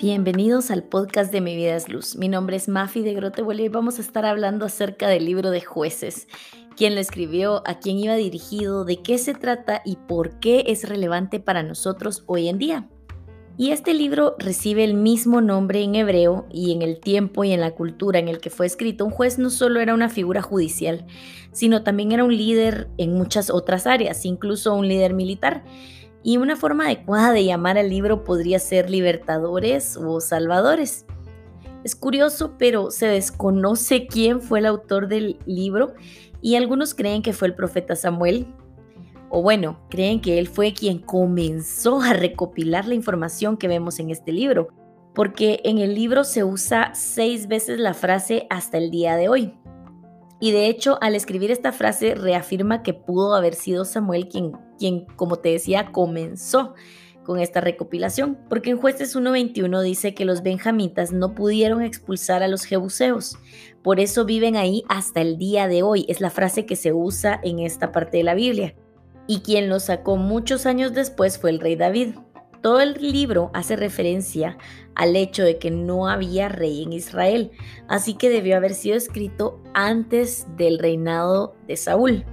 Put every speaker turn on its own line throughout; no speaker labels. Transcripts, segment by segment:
Bienvenidos al podcast de Mi Vida es Luz. Mi nombre es Mafi de Grotehuele y vamos a estar hablando acerca del libro de jueces. ¿Quién lo escribió? ¿A quién iba dirigido? ¿De qué se trata? ¿Y por qué es relevante para nosotros hoy en día? Y este libro recibe el mismo nombre en hebreo y en el tiempo y en la cultura en el que fue escrito. Un juez no solo era una figura judicial, sino también era un líder en muchas otras áreas, incluso un líder militar. Y una forma adecuada de llamar al libro podría ser libertadores o salvadores. Es curioso, pero se desconoce quién fue el autor del libro y algunos creen que fue el profeta Samuel. O bueno, creen que él fue quien comenzó a recopilar la información que vemos en este libro, porque en el libro se usa seis veces la frase hasta el día de hoy. Y de hecho, al escribir esta frase, reafirma que pudo haber sido Samuel quien, quien como te decía, comenzó con esta recopilación, porque en jueces 1.21 dice que los benjamitas no pudieron expulsar a los jebuseos, por eso viven ahí hasta el día de hoy, es la frase que se usa en esta parte de la Biblia. Y quien lo sacó muchos años después fue el rey David. Todo el libro hace referencia al hecho de que no había rey en Israel, así que debió haber sido escrito antes del reinado de Saúl.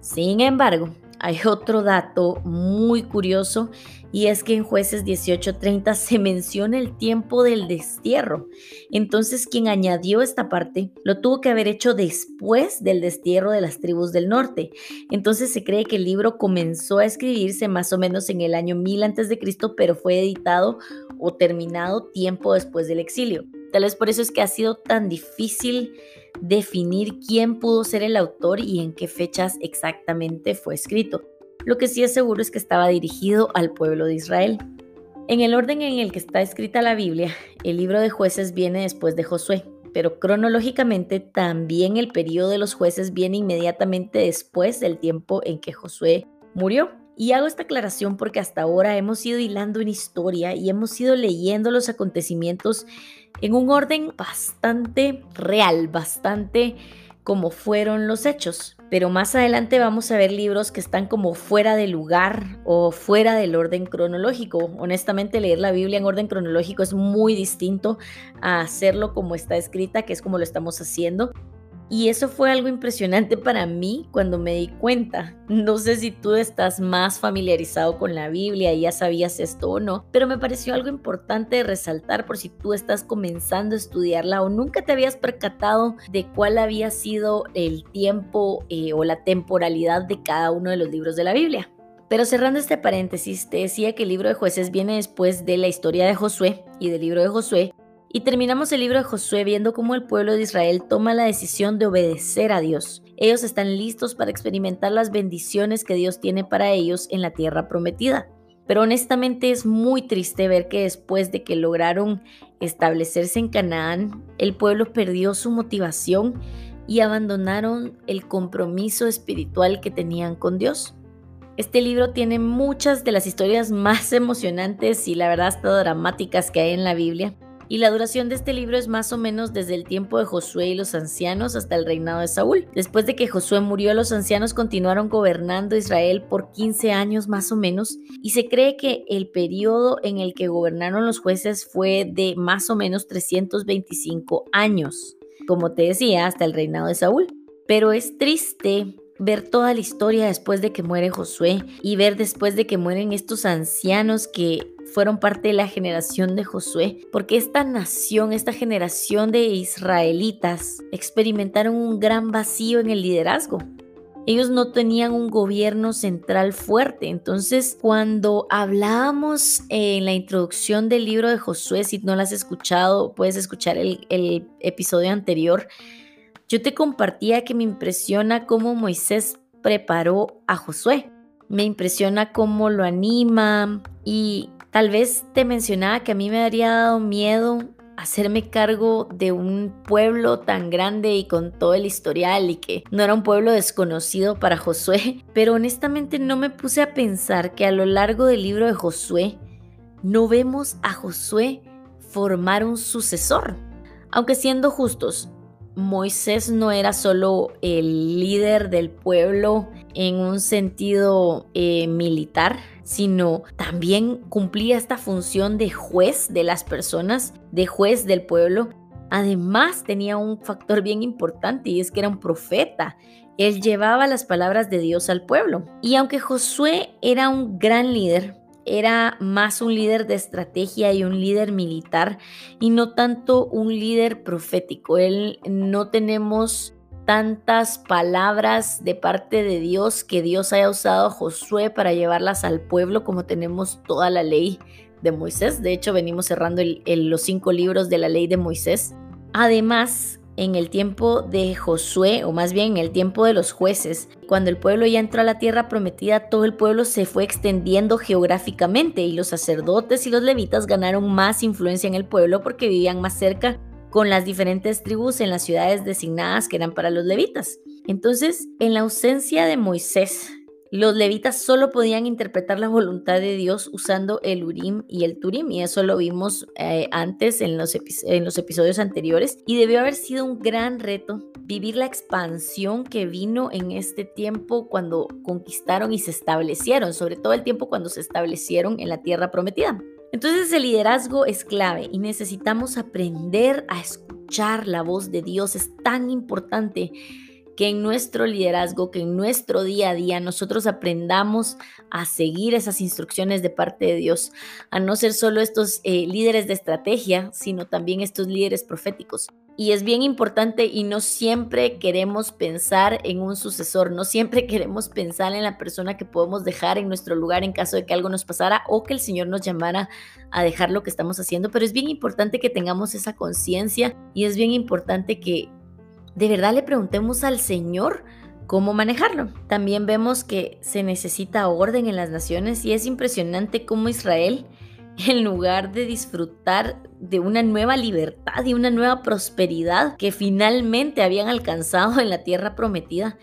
Sin embargo, hay otro dato muy curioso y es que en jueces 18:30 se menciona el tiempo del destierro. Entonces quien añadió esta parte lo tuvo que haber hecho después del destierro de las tribus del norte. Entonces se cree que el libro comenzó a escribirse más o menos en el año 1000 a.C., pero fue editado o terminado tiempo después del exilio. Tal vez por eso es que ha sido tan difícil definir quién pudo ser el autor y en qué fechas exactamente fue escrito. Lo que sí es seguro es que estaba dirigido al pueblo de Israel. En el orden en el que está escrita la Biblia, el libro de jueces viene después de Josué, pero cronológicamente también el periodo de los jueces viene inmediatamente después del tiempo en que Josué murió. Y hago esta aclaración porque hasta ahora hemos ido hilando en historia y hemos ido leyendo los acontecimientos en un orden bastante real, bastante como fueron los hechos. Pero más adelante vamos a ver libros que están como fuera de lugar o fuera del orden cronológico. Honestamente, leer la Biblia en orden cronológico es muy distinto a hacerlo como está escrita, que es como lo estamos haciendo. Y eso fue algo impresionante para mí cuando me di cuenta. No sé si tú estás más familiarizado con la Biblia y ya sabías esto o no, pero me pareció algo importante resaltar por si tú estás comenzando a estudiarla o nunca te habías percatado de cuál había sido el tiempo eh, o la temporalidad de cada uno de los libros de la Biblia. Pero cerrando este paréntesis, te decía que el libro de jueces viene después de la historia de Josué y del libro de Josué y terminamos el libro de Josué viendo cómo el pueblo de Israel toma la decisión de obedecer a Dios. Ellos están listos para experimentar las bendiciones que Dios tiene para ellos en la tierra prometida. Pero honestamente es muy triste ver que después de que lograron establecerse en Canaán, el pueblo perdió su motivación y abandonaron el compromiso espiritual que tenían con Dios. Este libro tiene muchas de las historias más emocionantes y la verdad hasta dramáticas que hay en la Biblia. Y la duración de este libro es más o menos desde el tiempo de Josué y los ancianos hasta el reinado de Saúl. Después de que Josué murió, los ancianos continuaron gobernando Israel por 15 años más o menos y se cree que el periodo en el que gobernaron los jueces fue de más o menos 325 años, como te decía, hasta el reinado de Saúl. Pero es triste ver toda la historia después de que muere Josué y ver después de que mueren estos ancianos que fueron parte de la generación de Josué, porque esta nación, esta generación de israelitas experimentaron un gran vacío en el liderazgo. Ellos no tenían un gobierno central fuerte. Entonces, cuando hablábamos en la introducción del libro de Josué, si no lo has escuchado, puedes escuchar el, el episodio anterior, yo te compartía que me impresiona cómo Moisés preparó a Josué. Me impresiona cómo lo anima y Tal vez te mencionaba que a mí me habría dado miedo hacerme cargo de un pueblo tan grande y con todo el historial y que no era un pueblo desconocido para Josué, pero honestamente no me puse a pensar que a lo largo del libro de Josué no vemos a Josué formar un sucesor. Aunque siendo justos, Moisés no era solo el líder del pueblo en un sentido eh, militar, sino también cumplía esta función de juez de las personas, de juez del pueblo. Además tenía un factor bien importante y es que era un profeta. Él llevaba las palabras de Dios al pueblo. Y aunque Josué era un gran líder, era más un líder de estrategia y un líder militar y no tanto un líder profético. Él no tenemos tantas palabras de parte de Dios que Dios haya usado a Josué para llevarlas al pueblo como tenemos toda la ley de Moisés. De hecho, venimos cerrando los cinco libros de la ley de Moisés. Además, en el tiempo de Josué, o más bien en el tiempo de los jueces, cuando el pueblo ya entró a la tierra prometida, todo el pueblo se fue extendiendo geográficamente y los sacerdotes y los levitas ganaron más influencia en el pueblo porque vivían más cerca con las diferentes tribus en las ciudades designadas que eran para los levitas. Entonces, en la ausencia de Moisés, los levitas solo podían interpretar la voluntad de Dios usando el Urim y el Turim, y eso lo vimos eh, antes en los, en los episodios anteriores, y debió haber sido un gran reto vivir la expansión que vino en este tiempo cuando conquistaron y se establecieron, sobre todo el tiempo cuando se establecieron en la tierra prometida. Entonces el liderazgo es clave y necesitamos aprender a escuchar la voz de Dios, es tan importante que en nuestro liderazgo, que en nuestro día a día nosotros aprendamos a seguir esas instrucciones de parte de Dios, a no ser solo estos eh, líderes de estrategia, sino también estos líderes proféticos. Y es bien importante y no siempre queremos pensar en un sucesor, no siempre queremos pensar en la persona que podemos dejar en nuestro lugar en caso de que algo nos pasara o que el Señor nos llamara a dejar lo que estamos haciendo, pero es bien importante que tengamos esa conciencia y es bien importante que de verdad le preguntemos al Señor cómo manejarlo. También vemos que se necesita orden en las naciones y es impresionante cómo Israel, en lugar de disfrutar de una nueva libertad y una nueva prosperidad que finalmente habían alcanzado en la tierra prometida,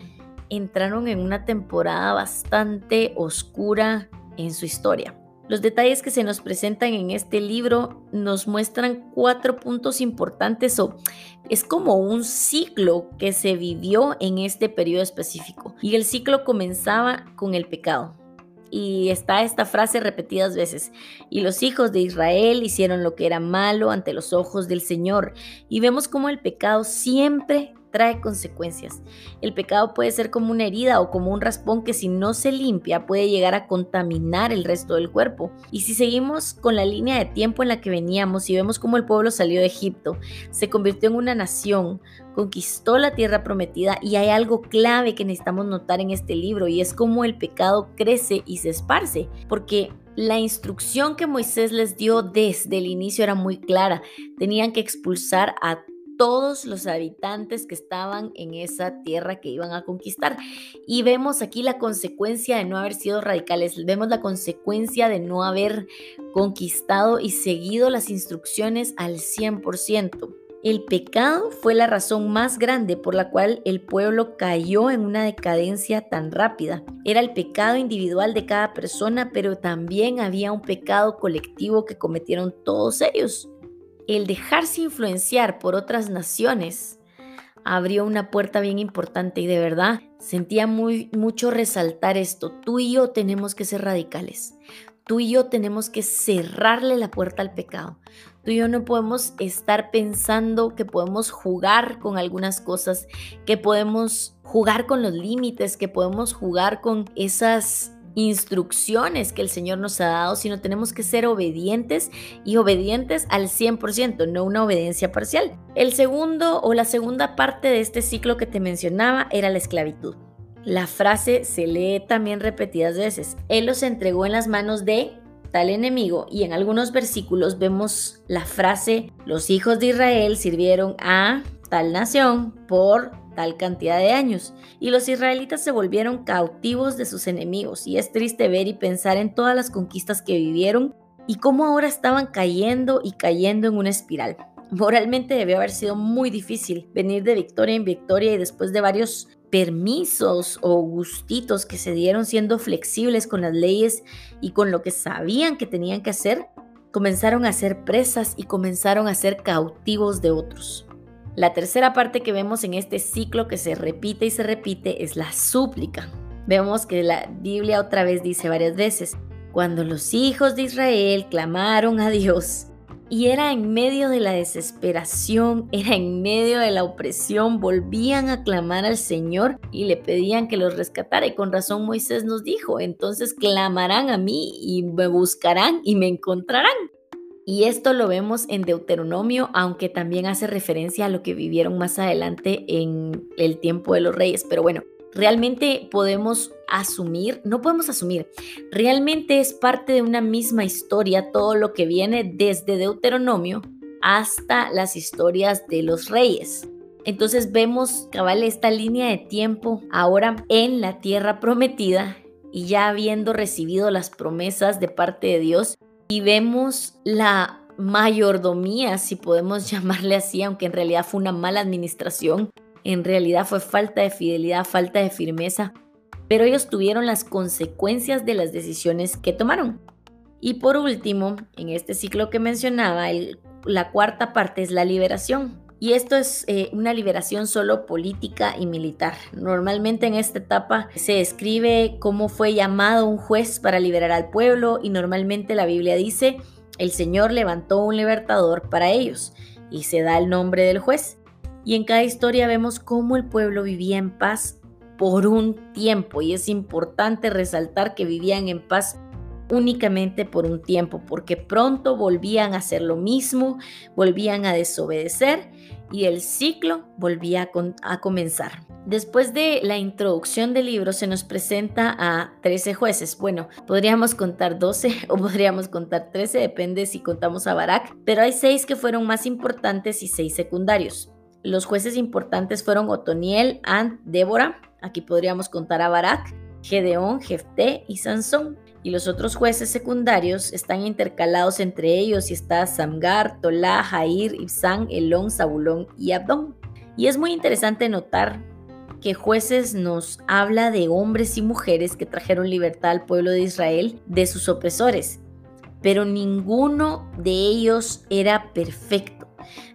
entraron en una temporada bastante oscura en su historia. Los detalles que se nos presentan en este libro nos muestran cuatro puntos importantes o es como un ciclo que se vivió en este periodo específico. Y el ciclo comenzaba con el pecado. Y está esta frase repetidas veces. Y los hijos de Israel hicieron lo que era malo ante los ojos del Señor. Y vemos cómo el pecado siempre trae consecuencias. El pecado puede ser como una herida o como un raspón que si no se limpia puede llegar a contaminar el resto del cuerpo. Y si seguimos con la línea de tiempo en la que veníamos y vemos cómo el pueblo salió de Egipto, se convirtió en una nación, conquistó la tierra prometida y hay algo clave que necesitamos notar en este libro y es cómo el pecado crece y se esparce, porque la instrucción que Moisés les dio desde el inicio era muy clara. Tenían que expulsar a todos los habitantes que estaban en esa tierra que iban a conquistar. Y vemos aquí la consecuencia de no haber sido radicales, vemos la consecuencia de no haber conquistado y seguido las instrucciones al 100%. El pecado fue la razón más grande por la cual el pueblo cayó en una decadencia tan rápida. Era el pecado individual de cada persona, pero también había un pecado colectivo que cometieron todos ellos el dejarse influenciar por otras naciones abrió una puerta bien importante y de verdad sentía muy mucho resaltar esto. Tú y yo tenemos que ser radicales. Tú y yo tenemos que cerrarle la puerta al pecado. Tú y yo no podemos estar pensando que podemos jugar con algunas cosas, que podemos jugar con los límites, que podemos jugar con esas instrucciones que el Señor nos ha dado, sino tenemos que ser obedientes y obedientes al 100%, no una obediencia parcial. El segundo o la segunda parte de este ciclo que te mencionaba era la esclavitud. La frase se lee también repetidas veces. Él los entregó en las manos de tal enemigo y en algunos versículos vemos la frase los hijos de Israel sirvieron a tal nación por tal cantidad de años, y los israelitas se volvieron cautivos de sus enemigos, y es triste ver y pensar en todas las conquistas que vivieron y cómo ahora estaban cayendo y cayendo en una espiral. Moralmente debió haber sido muy difícil venir de victoria en victoria y después de varios permisos o gustitos que se dieron siendo flexibles con las leyes y con lo que sabían que tenían que hacer, comenzaron a ser presas y comenzaron a ser cautivos de otros. La tercera parte que vemos en este ciclo que se repite y se repite es la súplica. Vemos que la Biblia otra vez dice varias veces, cuando los hijos de Israel clamaron a Dios, y era en medio de la desesperación, era en medio de la opresión, volvían a clamar al Señor y le pedían que los rescatara. Y con razón Moisés nos dijo, entonces clamarán a mí y me buscarán y me encontrarán. Y esto lo vemos en Deuteronomio, aunque también hace referencia a lo que vivieron más adelante en el tiempo de los reyes. Pero bueno, realmente podemos asumir, no podemos asumir, realmente es parte de una misma historia todo lo que viene desde Deuteronomio hasta las historias de los reyes. Entonces vemos, cabal, esta línea de tiempo ahora en la tierra prometida y ya habiendo recibido las promesas de parte de Dios y vemos la mayordomía, si podemos llamarle así, aunque en realidad fue una mala administración en realidad fue falta de fidelidad, falta de firmeza, pero ellos tuvieron las consecuencias de las decisiones que tomaron. Y por último, en este ciclo que mencionaba, la cuarta parte es la liberación. Y esto es eh, una liberación solo política y militar. Normalmente en esta etapa se describe cómo fue llamado un juez para liberar al pueblo y normalmente la Biblia dice, el Señor levantó un libertador para ellos y se da el nombre del juez. Y en cada historia vemos cómo el pueblo vivía en paz por un tiempo. Y es importante resaltar que vivían en paz únicamente por un tiempo, porque pronto volvían a hacer lo mismo, volvían a desobedecer y el ciclo volvía a, comenzar. Después de la introducción del libro se nos presenta a 13 jueces. Bueno, podríamos contar 12 o podríamos contar 13, depende si contamos a Barak, pero hay 6 que fueron más importantes y 6 secundarios. Los jueces importantes fueron Otoniel, Ant, Débora, aquí podríamos contar a Barak, Gedeón, Jefté y Sansón. Y los otros jueces secundarios están intercalados entre ellos y está Samgar, Tolá, Jair, Ibsán, Elón, Zabulón y Abdón. Y es muy interesante notar que jueces nos habla de hombres y mujeres que trajeron libertad al pueblo de Israel de sus opresores, pero ninguno de ellos era perfecto.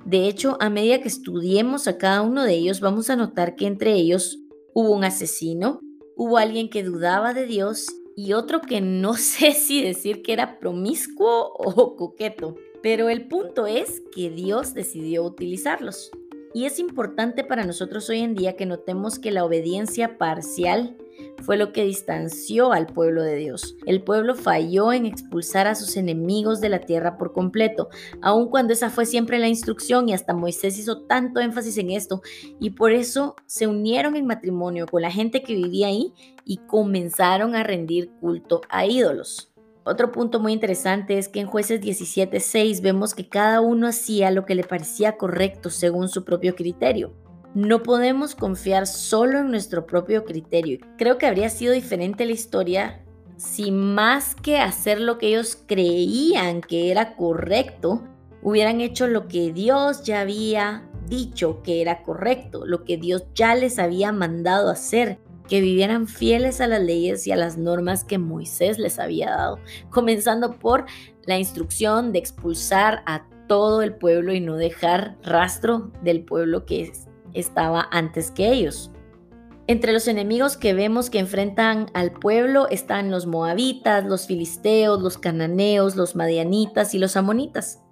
De hecho, a medida que estudiemos a cada uno de ellos, vamos a notar que entre ellos hubo un asesino, hubo alguien que dudaba de Dios y otro que no sé si decir que era promiscuo o coqueto. Pero el punto es que Dios decidió utilizarlos. Y es importante para nosotros hoy en día que notemos que la obediencia parcial fue lo que distanció al pueblo de Dios. El pueblo falló en expulsar a sus enemigos de la tierra por completo, aun cuando esa fue siempre la instrucción y hasta Moisés hizo tanto énfasis en esto y por eso se unieron en matrimonio con la gente que vivía ahí y comenzaron a rendir culto a ídolos. Otro punto muy interesante es que en jueces 17.6 vemos que cada uno hacía lo que le parecía correcto según su propio criterio. No podemos confiar solo en nuestro propio criterio. Creo que habría sido diferente la historia si más que hacer lo que ellos creían que era correcto, hubieran hecho lo que Dios ya había dicho que era correcto, lo que Dios ya les había mandado hacer, que vivieran fieles a las leyes y a las normas que Moisés les había dado, comenzando por la instrucción de expulsar a todo el pueblo y no dejar rastro del pueblo que es estaba antes que ellos. Entre los enemigos que vemos que enfrentan al pueblo están los moabitas, los filisteos, los cananeos, los madianitas y los amonitas.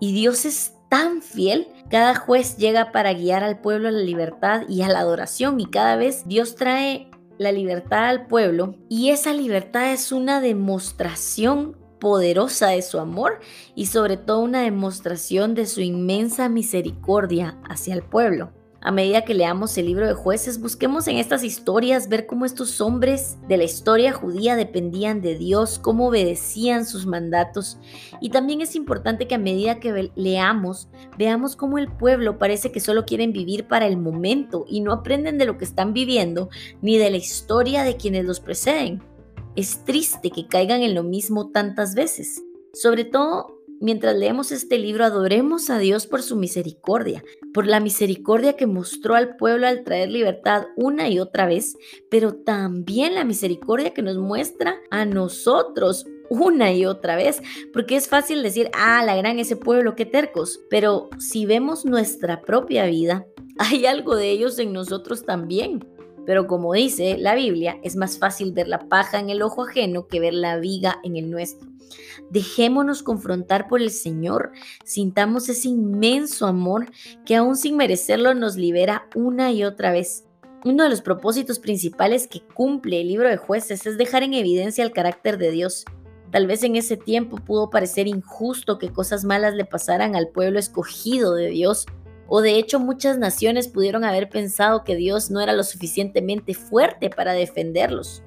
Y Dios es tan fiel, cada juez llega para guiar al pueblo a la libertad y a la adoración y cada vez Dios trae la libertad al pueblo y esa libertad es una demostración poderosa de su amor y sobre todo una demostración de su inmensa misericordia hacia el pueblo. A medida que leamos el libro de jueces, busquemos en estas historias ver cómo estos hombres de la historia judía dependían de Dios, cómo obedecían sus mandatos. Y también es importante que a medida que leamos, veamos cómo el pueblo parece que solo quieren vivir para el momento y no aprenden de lo que están viviendo ni de la historia de quienes los preceden. Es triste que caigan en lo mismo tantas veces. Sobre todo Mientras leemos este libro, adoremos a Dios por su misericordia, por la misericordia que mostró al pueblo al traer libertad una y otra vez, pero también la misericordia que nos muestra a nosotros una y otra vez, porque es fácil decir, ah, la gran ese pueblo, qué tercos, pero si vemos nuestra propia vida, hay algo de ellos en nosotros también. Pero como dice la Biblia, es más fácil ver la paja en el ojo ajeno que ver la viga en el nuestro. Dejémonos confrontar por el Señor, sintamos ese inmenso amor que aún sin merecerlo nos libera una y otra vez. Uno de los propósitos principales que cumple el libro de jueces es dejar en evidencia el carácter de Dios. Tal vez en ese tiempo pudo parecer injusto que cosas malas le pasaran al pueblo escogido de Dios, o de hecho muchas naciones pudieron haber pensado que Dios no era lo suficientemente fuerte para defenderlos.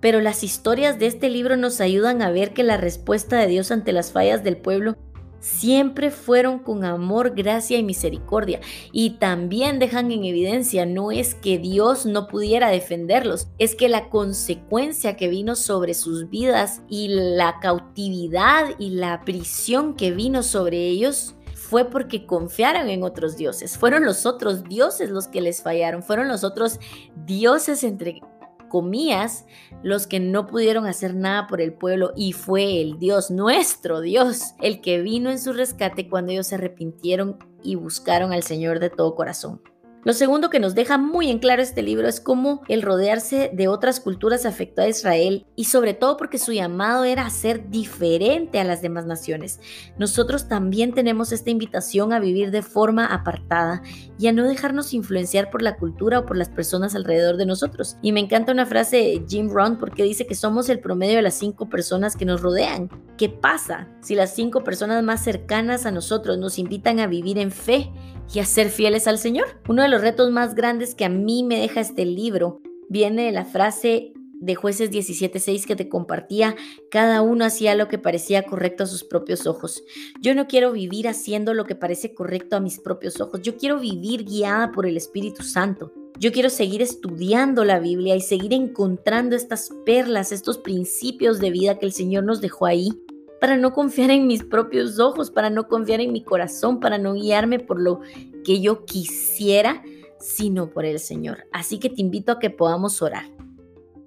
Pero las historias de este libro nos ayudan a ver que la respuesta de Dios ante las fallas del pueblo siempre fueron con amor, gracia y misericordia. Y también dejan en evidencia, no es que Dios no pudiera defenderlos, es que la consecuencia que vino sobre sus vidas y la cautividad y la prisión que vino sobre ellos fue porque confiaron en otros dioses. Fueron los otros dioses los que les fallaron. Fueron los otros dioses, entre comillas, los que no pudieron hacer nada por el pueblo y fue el Dios, nuestro Dios, el que vino en su rescate cuando ellos se arrepintieron y buscaron al Señor de todo corazón. Lo segundo que nos deja muy en claro este libro es cómo el rodearse de otras culturas afectó a Israel y sobre todo porque su llamado era a ser diferente a las demás naciones. Nosotros también tenemos esta invitación a vivir de forma apartada y a no dejarnos influenciar por la cultura o por las personas alrededor de nosotros. Y me encanta una frase de Jim Rohn porque dice que somos el promedio de las cinco personas que nos rodean. ¿Qué pasa si las cinco personas más cercanas a nosotros nos invitan a vivir en fe y a ser fieles al Señor? Uno de los retos más grandes que a mí me deja este libro viene de la frase de jueces 17.6 que te compartía, cada uno hacía lo que parecía correcto a sus propios ojos. Yo no quiero vivir haciendo lo que parece correcto a mis propios ojos, yo quiero vivir guiada por el Espíritu Santo. Yo quiero seguir estudiando la Biblia y seguir encontrando estas perlas, estos principios de vida que el Señor nos dejó ahí para no confiar en mis propios ojos, para no confiar en mi corazón, para no guiarme por lo que yo quisiera, sino por el Señor. Así que te invito a que podamos orar.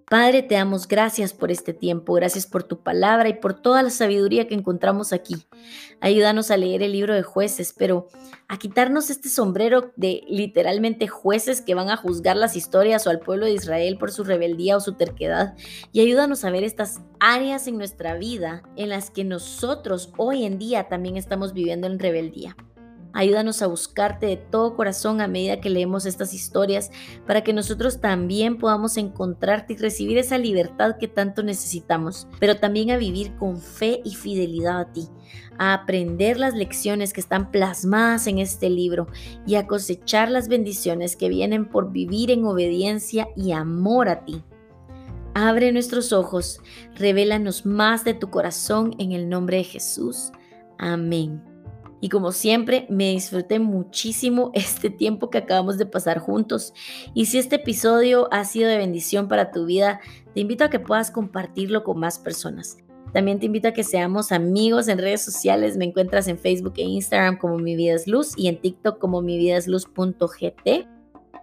Padre, te damos gracias por este tiempo, gracias por tu palabra y por toda la sabiduría que encontramos aquí. Ayúdanos a leer el libro de jueces, pero a quitarnos este sombrero de literalmente jueces que van a juzgar las historias o al pueblo de Israel por su rebeldía o su terquedad. Y ayúdanos a ver estas áreas en nuestra vida en las que nosotros hoy en día también estamos viviendo en rebeldía. Ayúdanos a buscarte de todo corazón a medida que leemos estas historias para que nosotros también podamos encontrarte y recibir esa libertad que tanto necesitamos, pero también a vivir con fe y fidelidad a ti, a aprender las lecciones que están plasmadas en este libro y a cosechar las bendiciones que vienen por vivir en obediencia y amor a ti. Abre nuestros ojos, revélanos más de tu corazón en el nombre de Jesús. Amén. Y como siempre, me disfruté muchísimo este tiempo que acabamos de pasar juntos. Y si este episodio ha sido de bendición para tu vida, te invito a que puedas compartirlo con más personas. También te invito a que seamos amigos en redes sociales. Me encuentras en Facebook e Instagram como Mi Vida es Luz y en TikTok como mi vida es luz.gt.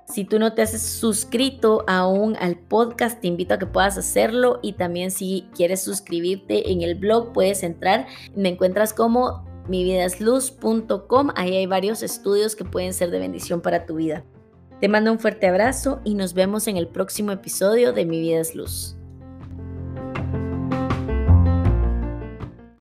Si tú no te has suscrito aún al podcast, te invito a que puedas hacerlo y también si quieres suscribirte en el blog puedes entrar. Me encuentras como mividasluz.com. Ahí hay varios estudios que pueden ser de bendición para tu vida. Te mando un fuerte abrazo y nos vemos en el próximo episodio de Mi Vida es Luz.